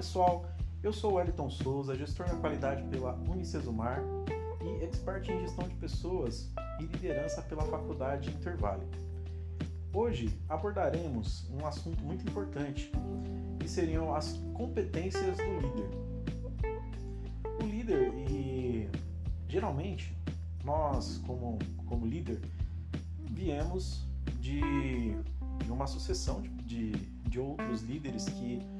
pessoal, eu sou o Wellington Souza, gestor da qualidade pela Unicesumar e expert em gestão de pessoas e liderança pela Faculdade Intervale. Hoje abordaremos um assunto muito importante, que seriam as competências do líder. O líder, e geralmente nós, como, como líder, viemos de, de uma sucessão de, de, de outros líderes que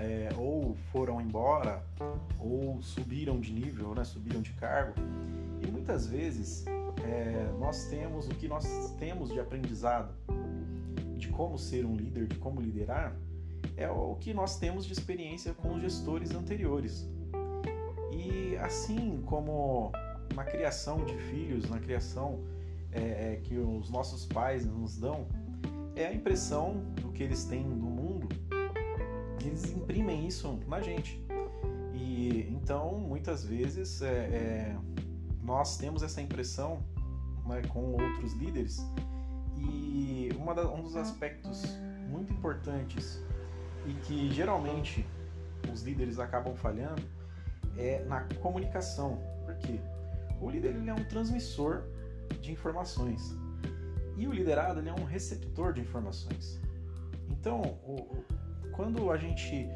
é, ou foram embora ou subiram de nível, né, subiram de cargo. E muitas vezes é, nós temos o que nós temos de aprendizado de como ser um líder, de como liderar, é o que nós temos de experiência com os gestores anteriores. E assim como na criação de filhos, na criação é, é que os nossos pais nos dão, é a impressão do que eles têm do eles imprimem isso na gente. E então, muitas vezes, é, é, nós temos essa impressão né, com outros líderes. E da, um dos aspectos muito importantes e que geralmente os líderes acabam falhando é na comunicação. Por quê? O líder ele é um transmissor de informações e o liderado ele é um receptor de informações. Então, o, quando a gente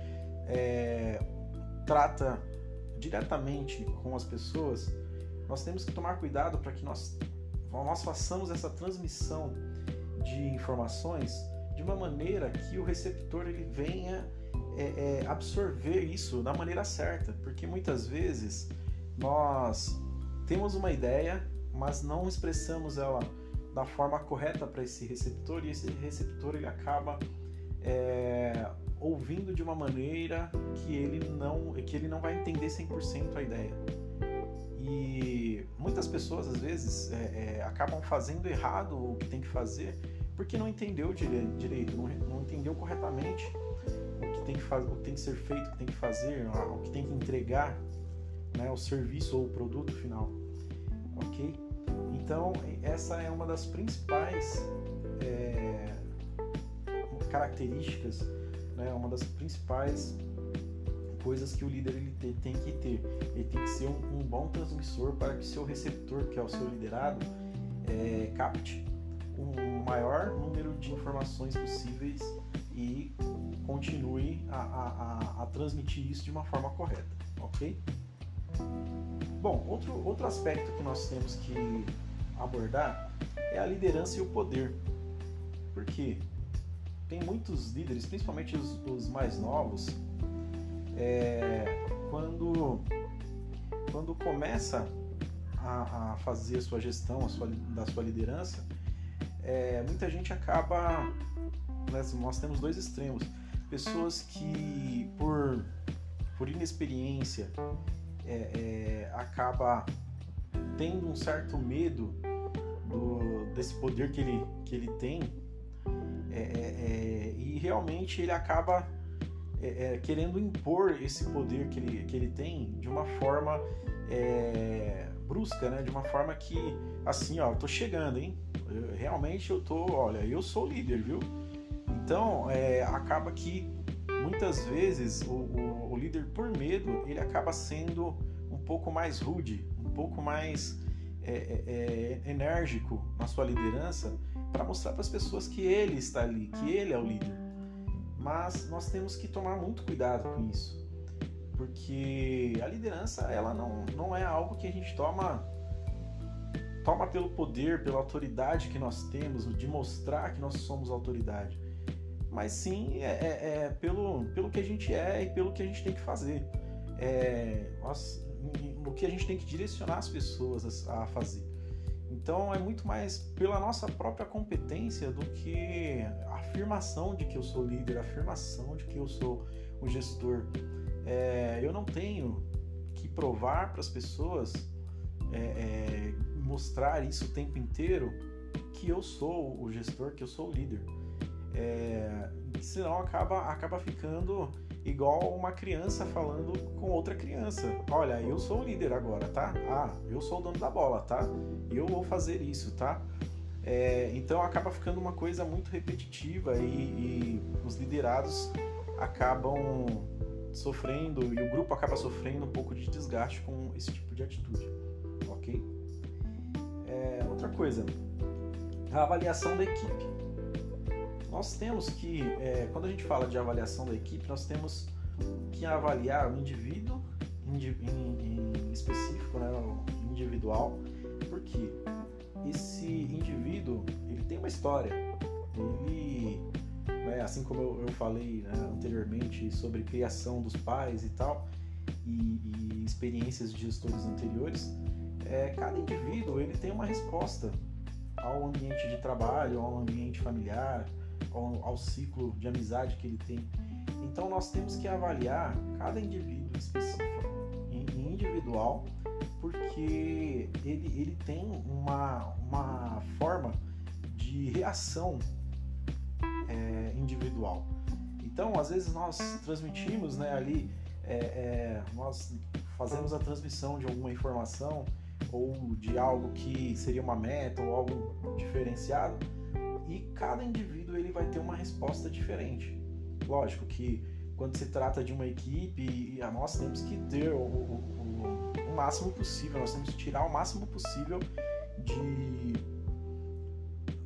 é, trata diretamente com as pessoas, nós temos que tomar cuidado para que nós, nós façamos essa transmissão de informações de uma maneira que o receptor ele venha é, é, absorver isso da maneira certa, porque muitas vezes nós temos uma ideia, mas não expressamos ela da forma correta para esse receptor e esse receptor ele acaba é, ouvindo de uma maneira que ele não que ele não vai entender 100% a ideia. E muitas pessoas às vezes é, é, acabam fazendo errado o que tem que fazer porque não entendeu direito, não, não entendeu corretamente o que tem que o que tem que ser feito, o que tem que fazer, o que tem que entregar, né, o serviço ou o produto final, ok? Então essa é uma das principais é, características né, uma das principais coisas que o líder ele tem que ter. Ele tem que ser um, um bom transmissor para que seu receptor, que é o seu liderado, é, capte um maior número de informações possíveis e continue a, a, a, transmitir isso de uma forma correta, ok? Bom, outro, outro aspecto que nós temos que abordar é a liderança e o poder. Por quê? Tem muitos líderes, principalmente os, os mais novos, é, quando, quando começa a, a, fazer a sua gestão a sua, da sua liderança, é, muita gente acaba. Né, nós temos dois extremos. Pessoas que, por, por inexperiência, é, é, acaba tendo um certo medo do, desse poder que ele, que ele tem é, é, é, e realmente ele acaba é, é, querendo impor esse poder que ele, que ele tem de uma forma brusca, né? De uma forma que, assim, ó, tô chegando, hein? Eu, realmente eu tô, olha, eu sou líder, viu? Então, acaba que muitas vezes o, o, o líder, por medo, ele acaba sendo um pouco mais rude, um pouco mais é, é, enérgico na sua liderança para mostrar para as pessoas que ele está ali, que ele é o líder. Mas nós temos que tomar muito cuidado com isso, porque a liderança ela não, não é algo que a gente toma toma pelo poder, pela autoridade que nós temos, de mostrar que nós somos autoridade, mas sim é, é, é pelo, pelo que a gente é e pelo que a gente tem que fazer. É, nós, no que a gente tem que direcionar as pessoas a fazer. Então é muito mais pela nossa própria competência do que a afirmação de que eu sou líder, a afirmação de que eu sou o gestor. É, eu não tenho que provar para as pessoas, é, é, mostrar isso o tempo inteiro que eu sou o gestor, que eu sou o líder. É, senão acaba, acaba ficando igual uma criança falando com outra criança. Olha, eu sou o líder agora, tá? Ah, eu sou o dono da bola, tá? Eu vou fazer isso, tá? É, então acaba ficando uma coisa muito repetitiva e, e os liderados acabam sofrendo e o grupo acaba sofrendo um pouco de desgaste com esse tipo de atitude, ok? É, outra coisa, a avaliação da equipe. Nós temos que, é, quando a gente fala de avaliação da equipe, nós temos que avaliar o indivíduo em, em, em específico, né, individual, porque esse indivíduo ele tem uma história, ele né, assim como eu, eu falei né, anteriormente sobre criação dos pais e tal, e, e experiências de gestores anteriores, é, cada indivíduo ele tem uma resposta ao ambiente de trabalho, ao ambiente familiar, ao, ao ciclo de amizade que ele tem. Então nós temos que avaliar cada indivíduo específico, individual, porque ele, ele tem uma, uma forma de reação é, individual. Então, às vezes nós transmitimos né, ali, é, é, nós fazemos a transmissão de alguma informação ou de algo que seria uma meta ou algo diferenciado e cada indivíduo ele vai ter uma resposta diferente. Lógico que quando se trata de uma equipe, nós temos que ter o, o, o, máximo possível, nós temos que tirar o máximo possível de,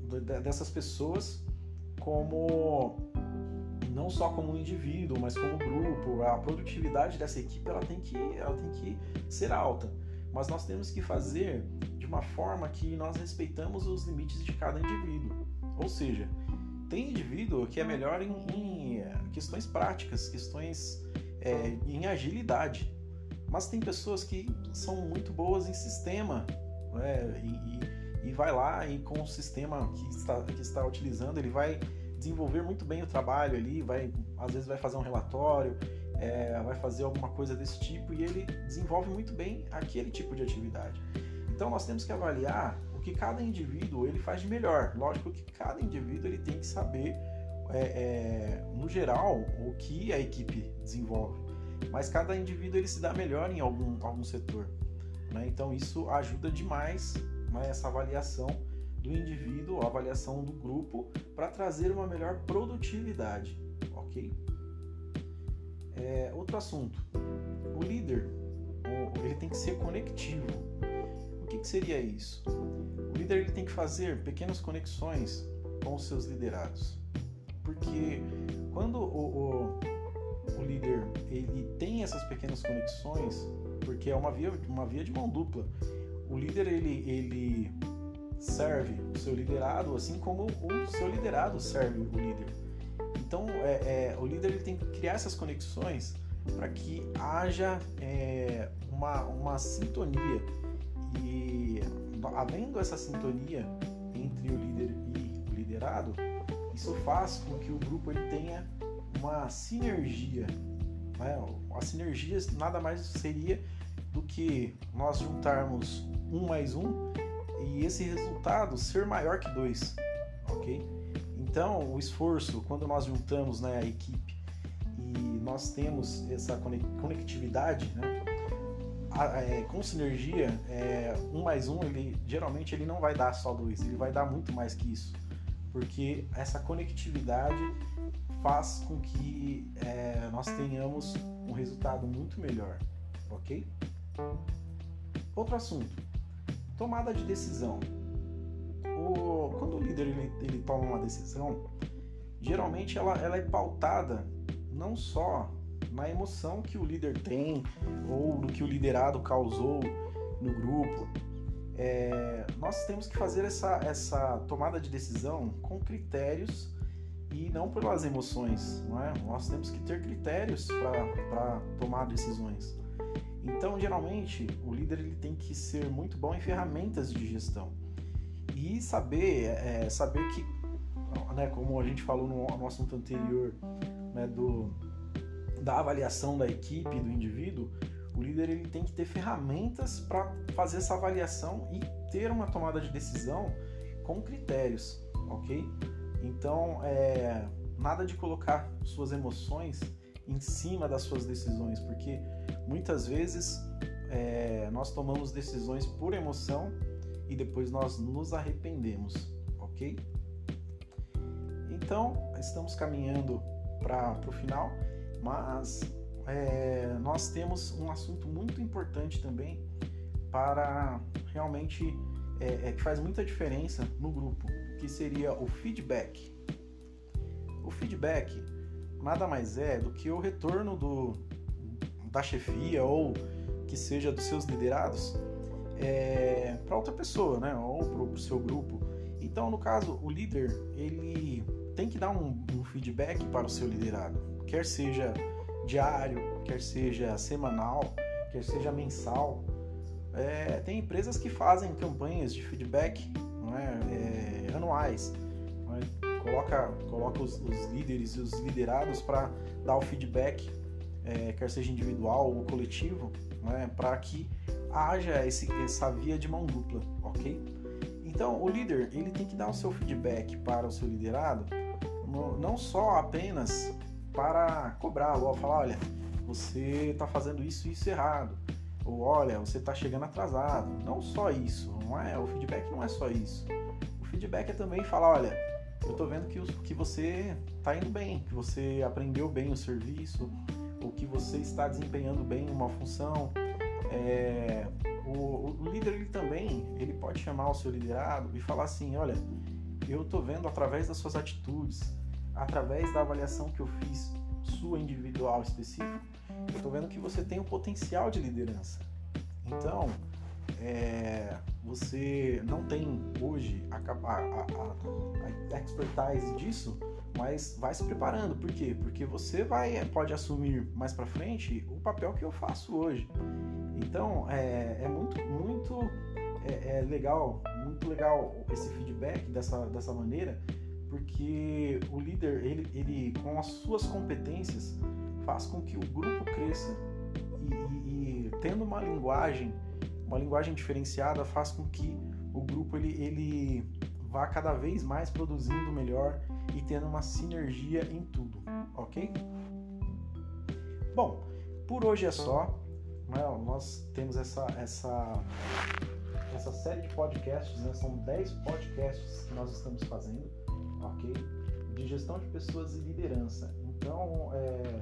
de dessas pessoas como não só como um indivíduo, mas como grupo. A produtividade dessa equipe ela tem que, ela tem que ser alta. Mas nós temos que fazer de uma forma que nós respeitamos os limites de cada indivíduo. Ou seja, tem indivíduo que é melhor em, em questões práticas, questões é, em agilidade. Mas tem pessoas que são muito boas em sistema né? e, e, e vai lá e com o sistema que está, que está utilizando, ele vai desenvolver muito bem o trabalho ali, vai às vezes vai fazer um relatório, é, vai fazer alguma coisa desse tipo e ele desenvolve muito bem aquele tipo de atividade. Então nós temos que avaliar que cada indivíduo ele faz de melhor. Lógico que cada indivíduo ele tem que saber, é, é, no geral, o que a equipe desenvolve. Mas cada indivíduo ele se dá melhor em algum, algum setor. Né? Então isso ajuda demais né, essa avaliação do indivíduo, a avaliação do grupo, para trazer uma melhor produtividade, ok? É, outro assunto, o líder, ele tem que ser conectivo. O que, que seria isso? Tem que fazer pequenas conexões com os seus liderados, porque quando o, o, o líder ele tem essas pequenas conexões, porque é uma via, uma via de mão dupla. O líder ele, ele serve o seu liderado, assim como o seu liderado serve o líder. Então, é, é, o líder ele tem que criar essas conexões para que haja é, uma, uma sintonia. E havendo essa sintonia entre o líder e o liderado, isso faz com que o grupo ele tenha uma sinergia. Né? A sinergia nada mais seria do que nós juntarmos um mais um e esse resultado ser maior que dois, ok? Então, o esforço, quando nós juntamos né, a equipe e nós temos essa conectividade, né, é, com sinergia, é, um mais um, ele geralmente ele não vai dar só dois, ele vai dar muito mais que isso, porque essa conectividade faz com que é, nós tenhamos um resultado muito melhor, ok? Outro assunto, Tomada de decisão. O, quando o líder ele, ele toma uma decisão, geralmente ela, ela é pautada não só na emoção que o líder tem ou no que o liderado causou no grupo. É, nós temos que fazer essa, essa tomada de decisão com critérios e não pelas emoções, não é? Nós temos que ter critérios para tomar decisões. Então, geralmente, o líder ele tem que ser muito bom em ferramentas de gestão e saber, é, saber que, né, como a gente falou no, no assunto anterior, né, do, da avaliação da equipe, do indivíduo, o líder ele tem que ter ferramentas para fazer essa avaliação e ter uma tomada de decisão com critérios, ok? Então, é, nada de colocar suas emoções em cima das suas decisões, porque muitas vezes é, nós tomamos decisões por emoção e depois nós nos arrependemos, ok? Então, estamos caminhando para o final, mas é, nós temos um assunto muito importante também para realmente é, é, que faz muita diferença no grupo, que seria o feedback. O feedback nada mais é do que o retorno do, da chefia ou que seja dos seus liderados é, para outra pessoa, né? Ou para o seu grupo. Então, no caso, o líder ele tem que dar um, um feedback para o seu liderado, quer seja diário, quer seja semanal, quer seja mensal. É, tem empresas que fazem campanhas de feedback é? É, anuais. É? Coloca, coloca os, os, líderes e os liderados para dar o feedback, é, quer seja individual ou coletivo, para que haja esse, essa via de mão dupla, ok? Então, o líder ele tem que dar o seu feedback para o seu liderado, não só apenas para cobrar, ou falar, olha, você está fazendo isso e isso errado, ou olha, você está chegando atrasado. Não só isso, não é? O feedback não é só isso. O feedback é também falar, olha, eu estou vendo que, que você está indo bem, que você aprendeu bem o serviço, ou que você está desempenhando bem uma função. É, o, o, líder ele também ele pode chamar o seu liderado e falar assim, olha, eu estou vendo através das suas atitudes, através da avaliação que eu fiz sua individual específica, eu estou vendo que você tem um potencial de liderança. Então, é, você não tem hoje a, a, a, a, expertise disso, mas vai se preparando. Por quê? Porque você vai pode assumir mais para frente o papel que eu faço hoje. Então, é, é muito, muito é, é legal, muito legal esse feedback dessa, dessa maneira, porque o líder, ele, ele com as suas competências, faz com que o grupo cresça e, e, e, tendo uma linguagem, uma linguagem diferenciada, faz com que o grupo ele, ele vá cada vez mais produzindo melhor e tendo uma sinergia em tudo, ok? Bom, por hoje é só. Né? Nós temos essa, essa, essa série de podcasts, né? são 10 podcasts que nós estamos fazendo ok? De gestão de pessoas e liderança. Então, é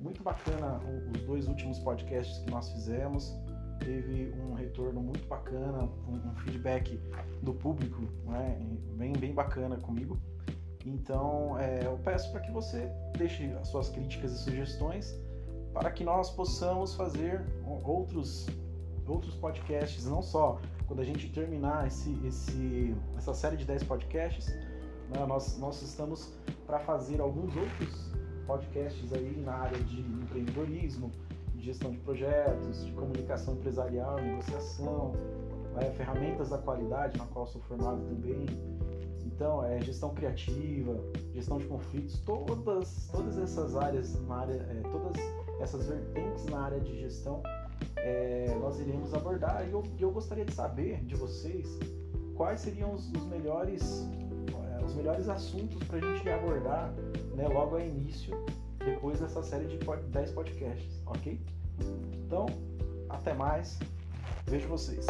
muito bacana os dois últimos podcasts que nós fizemos. Teve um retorno muito bacana, um, feedback do público, né? bem, bem bacana comigo. Então, é, eu peço para que você deixe as suas críticas e sugestões para que nós possamos fazer outros, outros podcasts, não só quando a gente terminar esse, esse, essa série de 10 podcasts, né? Nós, nós estamos para fazer alguns outros podcasts aí na área de empreendedorismo, de gestão de projetos, de comunicação empresarial, negociação, né? ferramentas da qualidade, na qual sou formado também. Então, é gestão criativa, gestão de conflitos, todas, todas essas áreas na área, é, todas essas vertentes na área de gestão, é, nós iremos abordar. E eu, eu gostaria de saber de vocês quais seriam os, os melhores os melhores assuntos para a gente abordar né, logo ao início, depois dessa série de 10 podcasts, ok? Então, até mais, vejo vocês.